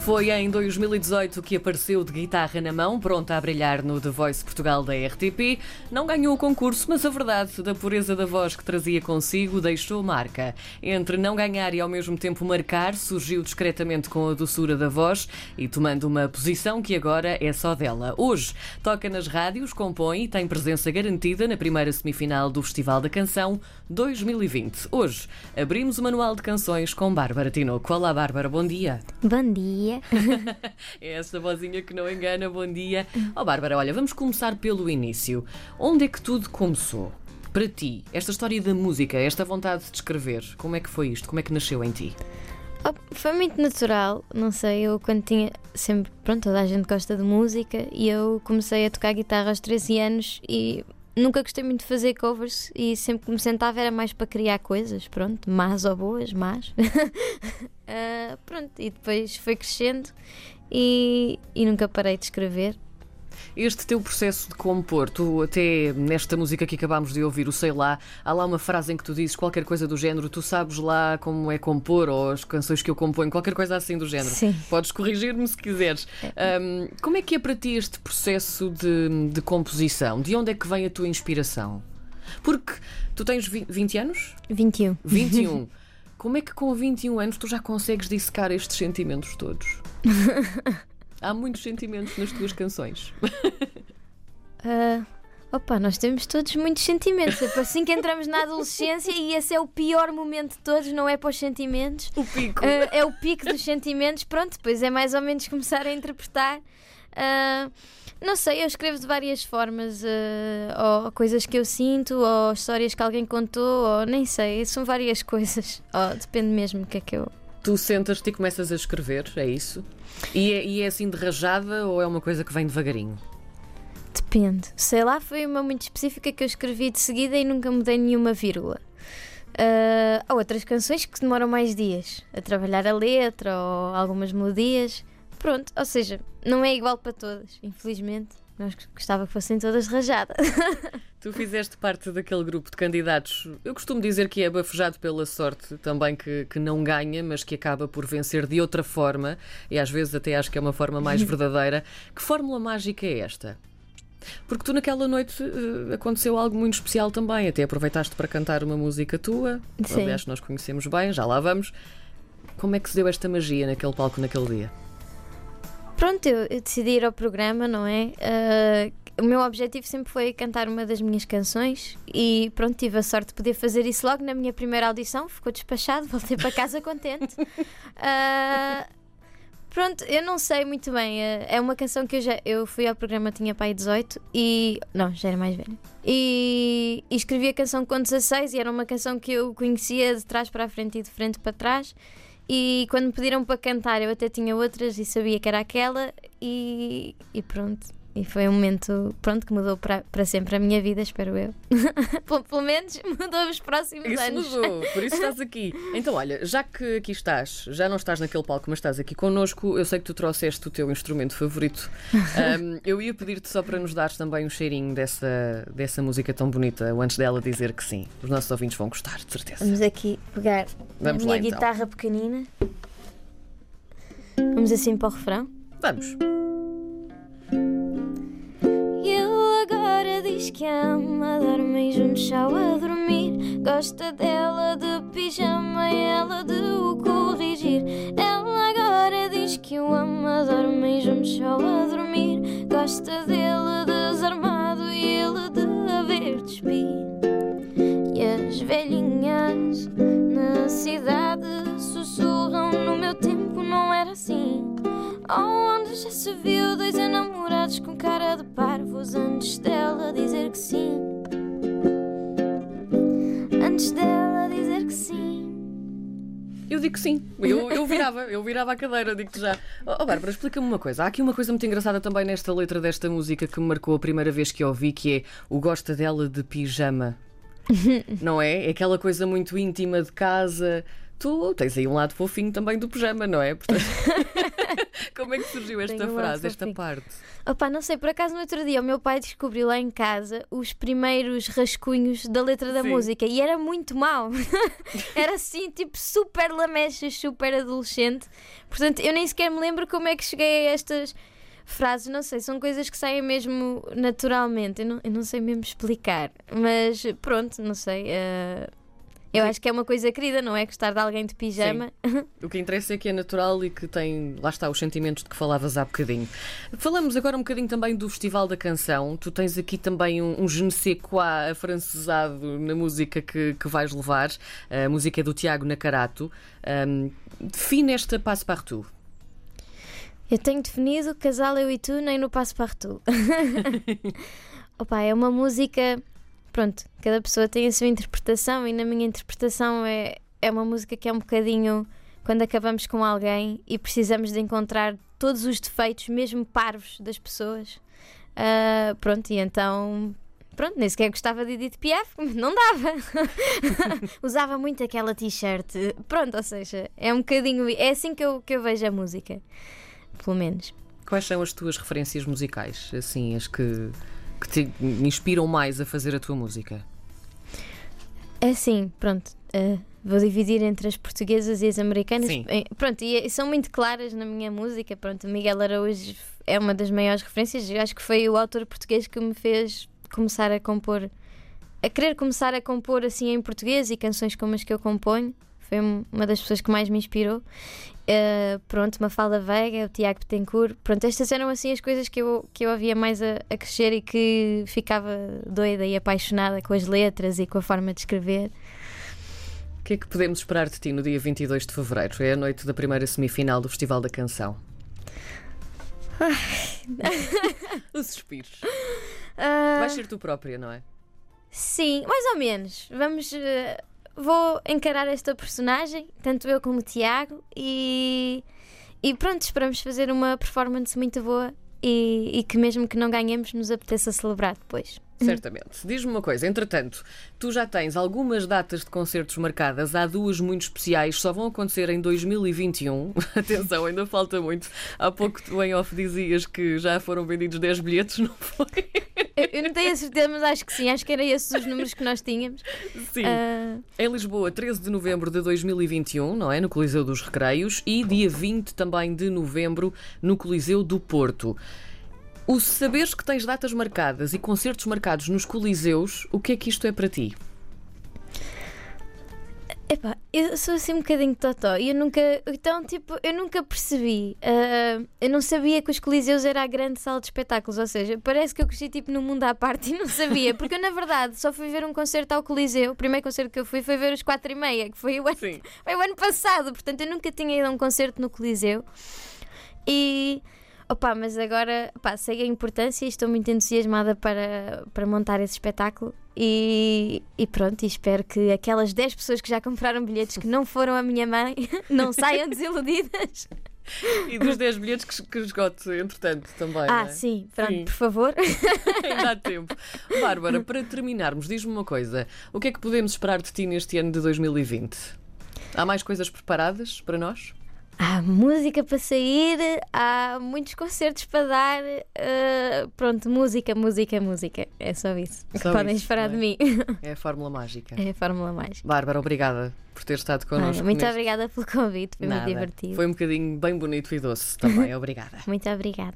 Foi em 2018 que apareceu de guitarra na mão, pronta a brilhar no The Voice Portugal da RTP. Não ganhou o concurso, mas a verdade da pureza da voz que trazia consigo deixou marca. Entre não ganhar e ao mesmo tempo marcar, surgiu discretamente com a doçura da voz e tomando uma posição que agora é só dela. Hoje toca nas rádios, compõe e tem presença garantida na primeira semifinal do Festival da Canção 2020. Hoje abrimos o manual de canções com Bárbara Tinoco. Olá, Bárbara, bom dia. Bom dia. É essa vozinha que não engana, bom dia. Oh, Bárbara, olha, vamos começar pelo início. Onde é que tudo começou? Para ti, esta história da música, esta vontade de escrever, como é que foi isto? Como é que nasceu em ti? Oh, foi muito natural, não sei, eu quando tinha sempre, pronto, toda a gente gosta de música e eu comecei a tocar guitarra aos 13 anos e nunca gostei muito de fazer covers e sempre que me sentava era mais para criar coisas, pronto, más ou boas, más. uh, pronto, e depois foi crescendo e, e nunca parei de escrever. Este teu processo de compor, tu até nesta música que acabámos de ouvir, o Sei Lá, há lá uma frase em que tu dizes qualquer coisa do género, tu sabes lá como é compor, ou as canções que eu componho, qualquer coisa assim do género. Sim. Podes corrigir-me se quiseres. Um, como é que é para ti este processo de, de composição? De onde é que vem a tua inspiração? Porque tu tens 20 anos? 21. 21. Como é que com 21 anos tu já consegues dissecar estes sentimentos todos? Há muitos sentimentos nas tuas canções. Uh, opa, nós temos todos muitos sentimentos. É assim que entramos na adolescência e esse é o pior momento de todos, não é para os sentimentos. O pico. Uh, é o pico dos sentimentos. Pronto, depois é mais ou menos começar a interpretar. Uh, não sei, eu escrevo de várias formas, uh, ou coisas que eu sinto, ou histórias que alguém contou, ou nem sei, são várias coisas. Oh, depende mesmo do que é que eu. Tu sentas-te e começas a escrever, é isso? E é, e é assim de rajada ou é uma coisa que vem devagarinho? Depende. Sei lá, foi uma muito específica que eu escrevi de seguida e nunca mudei nenhuma vírgula. Uh, há outras canções que demoram mais dias a trabalhar a letra ou algumas melodias. Pronto, ou seja, não é igual para todas, infelizmente. Nós gostava que fossem todas rajadas. Tu fizeste parte daquele grupo de candidatos, eu costumo dizer que é bafejado pela sorte também, que, que não ganha, mas que acaba por vencer de outra forma, e às vezes até acho que é uma forma mais verdadeira. Que fórmula mágica é esta? Porque tu naquela noite uh, aconteceu algo muito especial também, até aproveitaste para cantar uma música tua, Sim. aliás, nós conhecemos bem, já lá vamos. Como é que se deu esta magia naquele palco naquele dia? Pronto, eu, eu decidi ir ao programa, não é? Uh, o meu objetivo sempre foi cantar uma das minhas canções e pronto, tive a sorte de poder fazer isso logo na minha primeira audição, ficou despachado, voltei para casa contente. Uh, pronto, eu não sei muito bem, é uma canção que eu já eu fui ao programa, tinha pai 18 e. Não, já era mais velha. E, e escrevi a canção com 16 e era uma canção que eu conhecia de trás para a frente e de frente para trás. E quando me pediram para cantar, eu até tinha outras e sabia que era aquela, e, e pronto. E foi um momento, pronto, que mudou para, para sempre a minha vida, espero eu. pelo, menos mudou os próximos isso anos. Isso mudou, por isso estás aqui. Então, olha, já que aqui estás, já não estás naquele palco, mas estás aqui connosco, eu sei que tu trouxeste o teu instrumento favorito. Um, eu ia pedir-te só para nos dares também um cheirinho dessa, dessa música tão bonita, antes dela dizer que sim. Os nossos ouvintes vão gostar, de certeza. Vamos aqui pegar Vamos a minha lá, então. guitarra pequenina. Vamos assim para o refrão. Vamos. Que ama dormir juntos só a dormir. Gosta dela de pijama ela de o corrigir. Ela agora diz que o ama dormir juntos só a dormir. Gosta dele desarmado e ele de a ver despir. E as velhinhas na cidade sussurram: No meu tempo não era assim. Onde já se viu dois enamorados com cara de parvos antes dela dizer que sim? Antes dela dizer que sim. Eu digo que sim. Eu, eu virava, eu virava a cadeira, digo-te já. Oh, oh Bárbara, explica-me uma coisa. Há aqui uma coisa muito engraçada também nesta letra desta música que me marcou a primeira vez que a ouvi, que é o gosta dela de pijama. não é? É aquela coisa muito íntima de casa. Tu tens aí um lado fofinho também do pijama, não é? Portanto... Como é que surgiu esta Tenho frase, esta fofinho. parte? Opa, não sei, por acaso no outro dia o meu pai descobriu lá em casa os primeiros rascunhos da letra da Sim. música e era muito mau. era assim, tipo, super lamechas, super adolescente. Portanto, eu nem sequer me lembro como é que cheguei a estas frases, não sei, são coisas que saem mesmo naturalmente. Eu não, eu não sei mesmo explicar, mas pronto, não sei. eh, eu Sim. acho que é uma coisa querida, não é? Gostar de alguém de pijama. O que interessa é que é natural e que tem, lá está, os sentimentos de que falavas há bocadinho. Falamos agora um bocadinho também do Festival da Canção. Tu tens aqui também um, um je ne sais quoi afrancesado na música que, que vais levar. A música é do Tiago Nacarato. Um, define esta passe partout. Eu tenho definido casal eu e tu nem no tu. Opa, é uma música. Pronto, cada pessoa tem a sua interpretação e na minha interpretação é, é uma música que é um bocadinho quando acabamos com alguém e precisamos de encontrar todos os defeitos, mesmo parvos, das pessoas. Ah, pronto, e então. Pronto, nem sequer gostava de Edith Piaf, não dava. Usava muito aquela t-shirt. Pronto, ou seja, é um bocadinho. É assim que eu, que eu vejo a música. Pelo menos. Quais são as tuas referências musicais? Assim, as que, que te inspiram mais a fazer a tua música? É assim, pronto. eh, vou dividir entre as portuguesas e as americanas. Sim. Eh, pronto, e, e são muito claras na minha música. Pronto, o Miguel Araújo é uma das maiores referências. Eu acho que foi o autor português que me fez começar a compor, a querer começar a compor assim em português e canções como as que eu componho. Foi um- uma das pessoas que mais me inspirou. Eh, pronto, Mafalda Veiga, o Tiago Betancourt. Pronto, estas eram assim as coisas que eu, que eu ouvia mais a, a crescer e que ficava doida e apaixonada com as letras e com a forma de escrever. O que é que podemos esperar de ti no dia 22 de fevereiro? É a noite da primeira semifinal do Festival da Canção. Os suspiros. Ah, Vais ser tu própria, não é? Sim, mais ou menos. Vamos. eh, vou encarar esta personagem, tanto eu como o Tiago, e, e pronto, esperamos fazer uma performance muito boa e, e que, mesmo que não ganhemos, nos apeteça celebrar depois. Certamente. Diz-me uma coisa, entretanto, tu já tens algumas datas de concertos marcadas, há duas muito especiais, só vão acontecer em 2021. Atenção, ainda falta muito. Há pouco tu em off dizias que já foram vendidos 10 bilhetes, não foi? Eu, não tenho a certeza, mas acho que sim, acho que eram esses os números que nós tínhamos. Sim. Ah, Em Lisboa, 13 de novembro de 2021, não é? No Coliseu dos Recreios, e dia 20 também de novembro no Coliseu do Porto. O saberes que tens datas marcadas e concertos marcados nos Coliseus, o que é que isto é para ti? Epá, eu sou assim um bocadinho totó e eu nunca. Então, tipo, eu nunca percebi. ah, eu não sabia que os Coliseus era a grande sala de espetáculos, ou seja, parece que eu cresci tipo num mundo à parte e não sabia, porque eu na verdade só fui ver um concerto ao Coliseu. O primeiro concerto que eu fui foi ver os 4 e meia, que foi o ano, foi o ano passado, portanto eu nunca tinha ido a um concerto no Coliseu. E. Opa, mas agora opá, sei a importância e estou muito entusiasmada para, para montar esse espetáculo. E, e pronto, e espero que aquelas 10 pessoas que já compraram bilhetes que não foram a minha mãe não saiam desiludidas. E dos 10 bilhetes que, que esgote, entretanto, também. Ah, é? sim, pronto, Sim. por favor. Ainda há tempo. Bárbara, para terminarmos, diz-me uma coisa: o que é que podemos esperar de ti neste ano de 2020? Há mais coisas preparadas para nós? Há música para sair, há muitos concertos para dar. ah, pronto, música, música, música. É só isso que Só podem isso, esperar não é? de mim. É a fórmula mágica. É a fórmula mágica. Bárbara, obrigada por ter estado connosco. muito neste- obrigada pelo convite, foi Nada. muito divertido. Foi um bocadinho bem bonito e doce também. Obrigada. Muito obrigada.